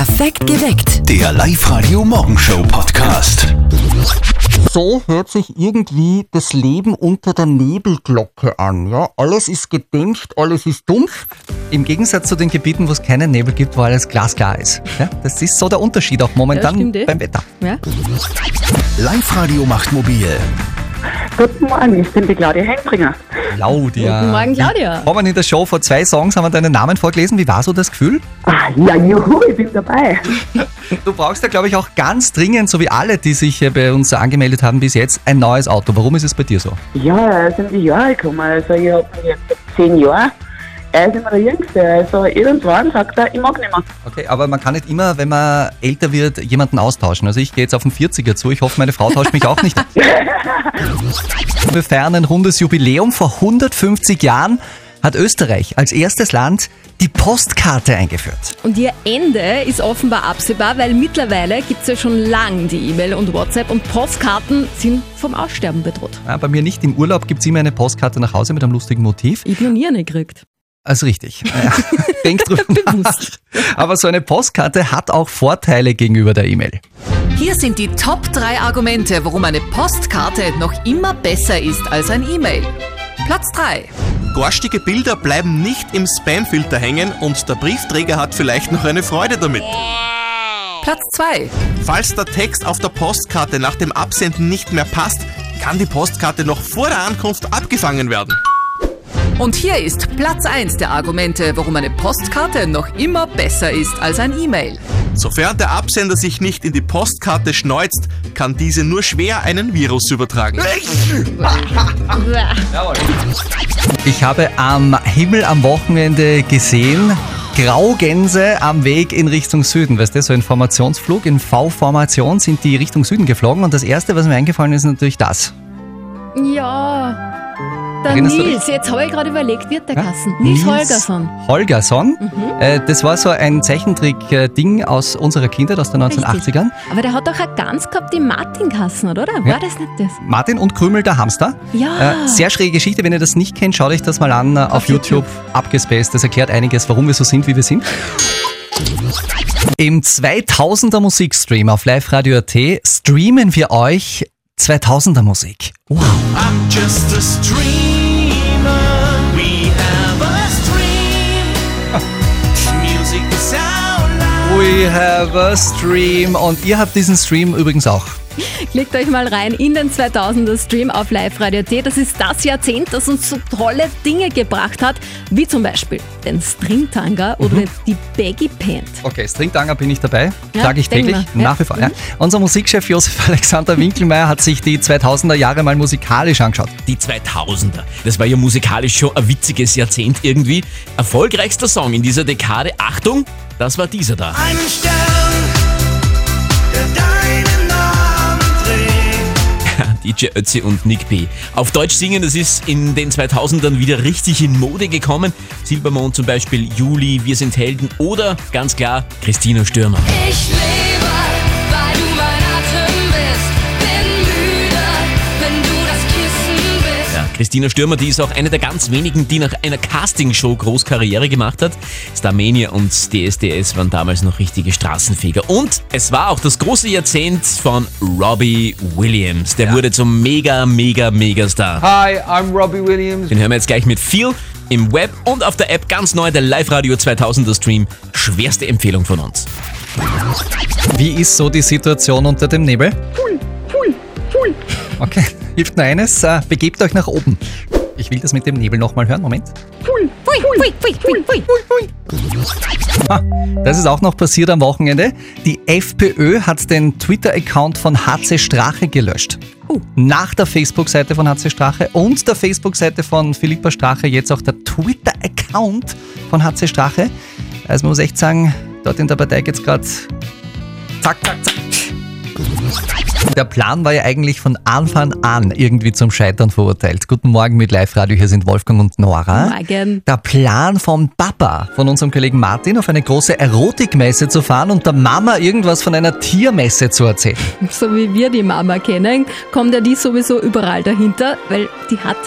Perfekt geweckt. Der Live-Radio-Morgenshow-Podcast. So hört sich irgendwie das Leben unter der Nebelglocke an. Ja, alles ist gedämpft, alles ist dumpf. Im Gegensatz zu den Gebieten, wo es keinen Nebel gibt, wo alles glasklar ist. Ja, das ist so der Unterschied auch momentan Ja, stimmt eh. beim Wetter. Ja? Live-Radio macht mobil. Guten Morgen, ich bin die Claudia Heimbringer. Claudia. Guten Morgen, Claudia. Kommen in der Show vor zwei Songs, haben wir deinen Namen vorgelesen. Wie war so das Gefühl? Ah, ja, juhu, ich bin dabei. Du brauchst ja, glaube ich, auch ganz dringend, so wie alle, die sich bei uns angemeldet haben bis jetzt, ein neues Auto. Warum ist es bei dir so? Ja, es sind die Jahre gekommen. Also, ich habe jetzt zehn Jahre. Er ist immer der Jüngste. Also, irgendwann sagt er, ich mag nicht mehr. Okay, aber man kann nicht immer, wenn man älter wird, jemanden austauschen. Also ich gehe jetzt auf den 40er zu. Ich hoffe, meine Frau tauscht mich auch nicht. Wir feiern ein rundes Jubiläum. Vor 150 Jahren hat Österreich als erstes Land die Postkarte eingeführt. Und ihr Ende ist offenbar absehbar, weil mittlerweile gibt es ja schon lang die E-Mail und WhatsApp und Postkarten sind vom Aussterben bedroht. Ja, bei mir nicht. Im Urlaub gibt es immer eine Postkarte nach Hause mit einem lustigen Motiv. Ich hab noch nie eine gekriegt. Also richtig. Ja, Denk drüber nach. Aber so eine Postkarte hat auch Vorteile gegenüber der E-Mail. Hier sind die Top 3 Argumente, warum eine Postkarte noch immer besser ist als ein E-Mail. Platz 3. Garstige Bilder bleiben nicht im Spamfilter hängen und der Briefträger hat vielleicht noch eine Freude damit. Platz 2. Falls der Text auf der Postkarte nach dem Absenden nicht mehr passt, kann die Postkarte noch vor der Ankunft abgefangen werden. Und hier ist Platz 1 der Argumente, warum eine Postkarte noch immer besser ist als ein E-Mail. Sofern der Absender sich nicht in die Postkarte schneuzt, kann diese nur schwer einen Virus übertragen. Ich habe am Himmel am Wochenende gesehen, Graugänse am Weg in Richtung Süden. Weißt du, so ein Formationsflug in V-Formation sind die Richtung Süden geflogen und das erste, was mir eingefallen ist, ist natürlich das. Ja. Der Erinnerst Nils, jetzt habe ich gerade überlegt, wird der Kassen? Nils Holgersson. Holgersson. Äh, das war so ein Zeichentrick-Ding aus unserer Kindheit, aus den 1980ern. Aber der hat doch auch ganz gehabt, die Martin Kassen, oder? War Ja. das nicht das? Martin und Krümel, der Hamster. Ja. Äh, sehr schräge Geschichte. Wenn ihr das nicht kennt, schaut euch das mal an äh, auf, Auf YouTube. YouTube. Abgespaced. Das erklärt einiges, warum wir so sind, wie wir sind. Im 2000er Musikstream auf Live Radio AT streamen wir euch 2000er Musik. Wow. I'm just a streamer. We have a stream. Und ihr habt diesen Stream übrigens auch. Klickt euch mal rein in den 2000er Stream auf Live Radio T. Das ist das Jahrzehnt, das uns so tolle Dinge gebracht hat, wie zum Beispiel den Stringtanga oder Mhm. die Baggy Pant. Okay, Stringtanger bin ich dabei. Ja, Sage ich täglich, wir, ja. nach wie vor. Ja. Unser Musikchef Josef Alexander Winkelmeier hat sich die 2000er Jahre mal musikalisch angeschaut. Die 2000er. Das war ja musikalisch schon ein witziges Jahrzehnt irgendwie. Erfolgreichster Song in dieser Dekade, Achtung, das war dieser da. Einen Stern, der deinen. DJ Ötzi und Nick P. Auf Deutsch singen, das ist in den 2000ern wieder richtig in Mode gekommen. Silbermond zum Beispiel, Juli, Wir sind Helden oder ganz klar Christina Stürmer. Ich lebe, Christina Stürmer, die ist auch eine der ganz wenigen, die nach einer Castingshow groß Karriere gemacht hat. Starmania und DSDS waren damals noch richtige Straßenfeger. Und es war auch das große Jahrzehnt von Robbie Williams. Der wurde zum mega, mega, mega Star. Hi, I'm Robbie Williams. Den hören wir jetzt gleich mit viel im Web und auf der App ganz neu, der Live-Radio 2000er Stream. Schwerste Empfehlung von uns. Wie ist so die Situation unter dem Nebel? Okay, hilft nur eines, äh, begebt euch nach oben. Ich will das mit dem Nebel nochmal hören, Moment. Pui, pui, pui, pui, pui. Ha, das ist auch noch passiert am Wochenende. Die FPÖ hat den Twitter-Account von HC Strache gelöscht. Nach der Facebook-Seite von HC Strache und der Facebook-Seite von Philippa Strache jetzt auch der Twitter-Account von HC Strache. Also man muss echt sagen, dort in der Partei geht's gerade zack, zack, zack. Der Plan war ja eigentlich von Anfang an irgendwie zum Scheitern verurteilt. Guten Morgen mit Live-Radio, hier sind Wolfgang und Nora. Morgen. Der Plan vom Papa, von unserem Kollegen Martin, auf eine große Erotikmesse zu fahren und der Mama irgendwas von einer Tiermesse zu erzählen. So wie wir die Mama kennen, kommt ja die sowieso überall dahinter, weil die hat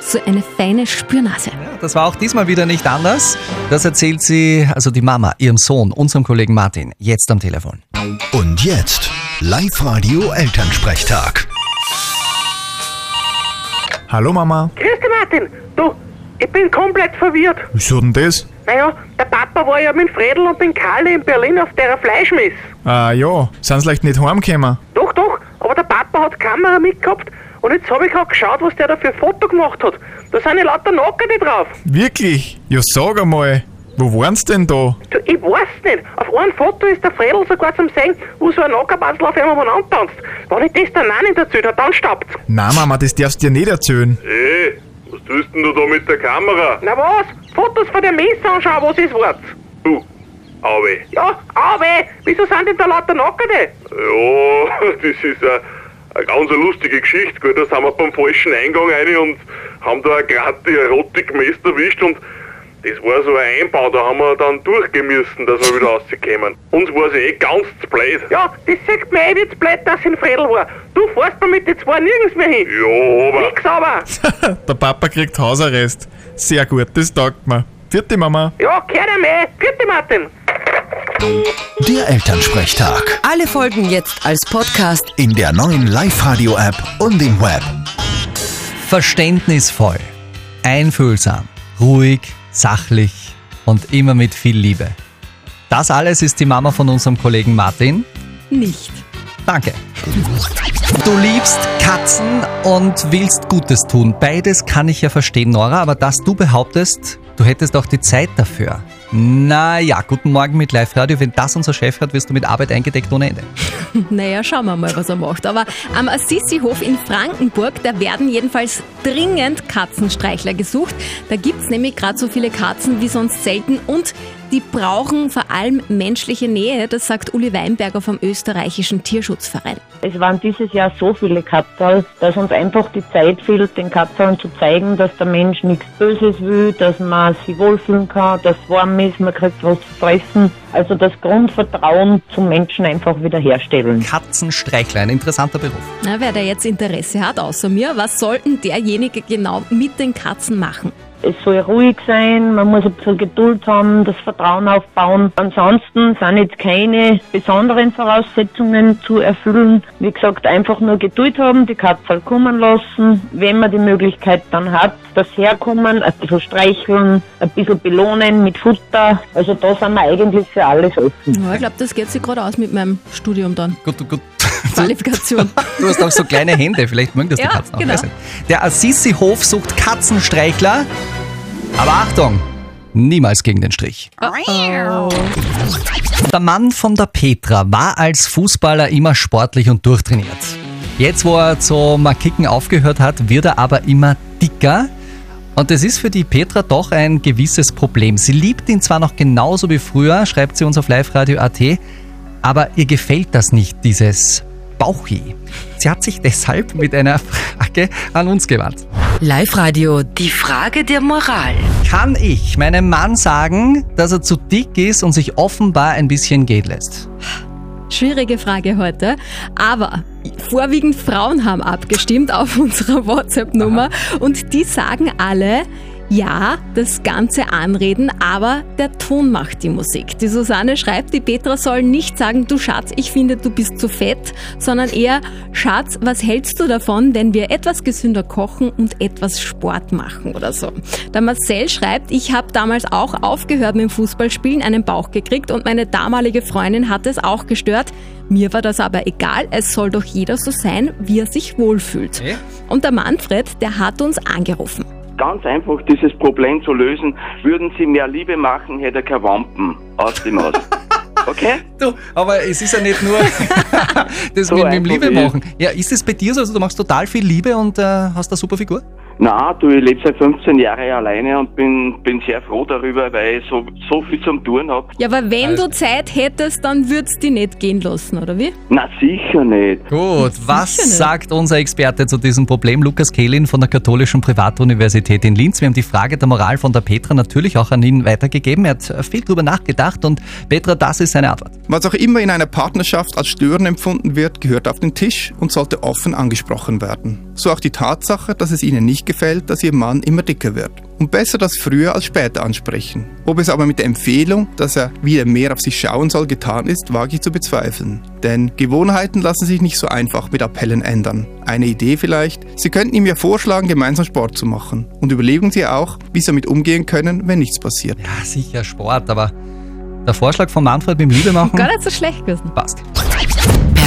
so eine feine Spürnase. Das war auch diesmal wieder nicht anders. Das erzählt sie, also die Mama, ihrem Sohn, unserem Kollegen Martin, jetzt am Telefon. Und jetzt Live-Radio Elternsprechtag. Hallo Mama. Grüß dich, Martin. Du, ich bin komplett verwirrt. Wieso denn das? Naja, der Papa war ja mit Fredel und den Karli in Berlin auf der Fleischmess. Ah ja, sind sie leicht nicht heimgekommen? Doch, doch, aber der Papa hat die Kamera mitgehabt und jetzt habe ich auch geschaut, was der da für ein Foto gemacht hat. Da sind ja lauter Nackerte drauf. Wirklich? Ja sag einmal, wo waren sie denn da? Du, ich weiß nicht. Auf einem Foto ist der Fredel sogar zum Sehen, wo so ein Nackerbatzel auf einmal umeinander tanzt. Wenn ich das dann auch nicht erzählt habe, dann staubt's. Na Mama, das darfst du dir nicht erzählen. Hey, was tust denn du da mit der Kamera? Na was? Fotos von der Messe anschauen, was ist Wort? Du, Auwe. Ja, aber wieso sind denn da lauter Nackerte? Ja, das ist eine, eine ganz lustige Geschichte. Gell? Da sind wir beim falschen Eingang rein und haben da gerade die Erotikmesse erwischt und das war so ein Einbau, da haben wir dann durchgehen müssen, dass wir wieder rauskommen. Uns war sie eh ganz zu blöd. Ja, das sagt mir eh nicht zu blöd, dass in Fredel war. Du fährst mir mit den zwei nirgends mehr hin. Ja, aber... Nix aber. Der Papa kriegt Hausarrest. Sehr gut, das taugt mir. Vierte Mama. Ja, ihm eh. Vierte Martin. Der Elternsprechtag. Alle Folgen jetzt als Podcast. In der neuen Live-Radio-App und im Web. Verständnisvoll, einfühlsam, ruhig, sachlich und immer mit viel Liebe. Das alles ist die Mama von unserem Kollegen Martin. Nicht. Danke. Du liebst Katzen und willst Gutes tun. Beides kann ich ja verstehen, Nora, aber dass du behauptest, du hättest auch die Zeit dafür. Naja, guten Morgen mit Live Radio. Wenn das unser Chef hat, wirst du mit Arbeit eingedeckt ohne Ende. Naja, schauen wir mal, was er macht. Aber am Assisi-Hof in Frankenburg, da werden jedenfalls dringend Katzenstreichler gesucht. Da gibt's nämlich gerade so viele Katzen wie sonst selten und die brauchen vor allem menschliche Nähe. Das sagt Uli Weinberger vom österreichischen Tierschutzverein. Es waren dieses Jahr so viele Katterl, dass uns einfach die Zeit fehlt, den Katterln zu zeigen, dass der Mensch nichts Böses will, dass man sich wohlfühlen kann, dass es warm ist, man kriegt was zu fressen. Also das Grundvertrauen zum Menschen einfach wiederherstellen. Katzenstreichler, ein interessanter Beruf. Na, wer da jetzt Interesse hat, außer mir, was sollten derjenige genau mit den Katzen machen? Es soll ruhig sein, man muss ein bisschen Geduld haben, das Vertrauen aufbauen. Ansonsten sind jetzt keine besonderen Voraussetzungen zu erfüllen. Wie gesagt, einfach nur Geduld haben, die Katze kommen lassen. Wenn man die Möglichkeit dann hat, das herkommen, ein bisschen streicheln, ein bisschen belohnen mit Futter. Also da sind wir eigentlich für alles offen. Ja, ich glaube, das geht sich gerade aus mit meinem Studium dann. Gut, gut. Qualifikation. Du hast auch so kleine Hände, vielleicht mögen das die Ja, Katzen auch. genau. Der Assisi-Hof sucht Katzenstreichler. Aber Achtung, niemals gegen den Strich. Der Mann von der Petra war als Fußballer immer sportlich und durchtrainiert. Jetzt, wo er zum Kicken aufgehört hat, wird er aber immer dicker. Und das ist für die Petra doch ein gewisses Problem. Sie liebt ihn zwar noch genauso wie früher, schreibt sie uns auf liveradio.at, aber ihr gefällt das nicht, dieses Bauchi. Sie hat sich deshalb mit einer Frage an uns gewandt. Live-Radio, die Frage der Moral. Kann ich meinem Mann sagen, dass er zu dick ist und sich offenbar ein bisschen gehen lässt? Schwierige Frage heute, aber vorwiegend Frauen haben abgestimmt auf unserer WhatsApp-Nummer und die sagen alle, ja, das ganze Anreden, aber der Ton macht die Musik. Die Susanne schreibt, die Petra soll nicht sagen, du Schatz, ich finde, du bist zu fett, sondern eher, Schatz, was hältst du davon, wenn wir etwas gesünder kochen und etwas Sport machen oder so. Der Marcel schreibt, ich habe damals auch aufgehört mit dem Fußballspielen, einen Bauch gekriegt und meine damalige Freundin hat es auch gestört. Mir war das aber egal, es soll doch jeder so sein, wie er sich wohlfühlt. Und der Manfred, der hat uns angerufen. Ganz einfach dieses Problem zu lösen, würden Sie mehr Liebe machen, hätte er keine Wampen aus dem Haus. Okay? Du, aber es ist ja nicht nur das So mit dem einfach Liebe machen. Ja, ist es bei dir so, also du machst total viel Liebe und äh, hast eine super Figur? Na, du, ich lebe seit 15 Jahren alleine und bin, bin sehr froh darüber, weil ich so, so viel zum Tun habe. Ja, aber wenn du Zeit hättest, dann würdest du die nicht gehen lassen, oder wie? Na, sicher nicht. Gut, was nicht. sagt unser Experte zu diesem Problem? Lukas Kehlin von der Katholischen Privatuniversität in Linz. Wir haben die Frage der Moral von der Petra natürlich auch an ihn weitergegeben. Er hat viel drüber nachgedacht und Petra, das ist seine Antwort. Was auch immer in einer Partnerschaft als Stören empfunden wird, gehört auf den Tisch und sollte offen angesprochen werden. So auch die Tatsache, dass es Ihnen nicht gefällt, dass Ihr Mann immer dicker wird. Und besser das früher als später ansprechen. Ob es aber mit der Empfehlung, dass er wieder mehr auf sich schauen soll, getan ist, wage ich zu bezweifeln. Denn Gewohnheiten lassen sich nicht so einfach mit Appellen ändern. Eine Idee vielleicht? Sie könnten ihm ja vorschlagen, gemeinsam Sport zu machen. Und überlegen Sie auch, wie Sie damit umgehen können, wenn nichts passiert. Ja, sicher Sport, aber der Vorschlag von Manfred mit dem Liebe machen Gar nicht so schlecht gewesen. passt.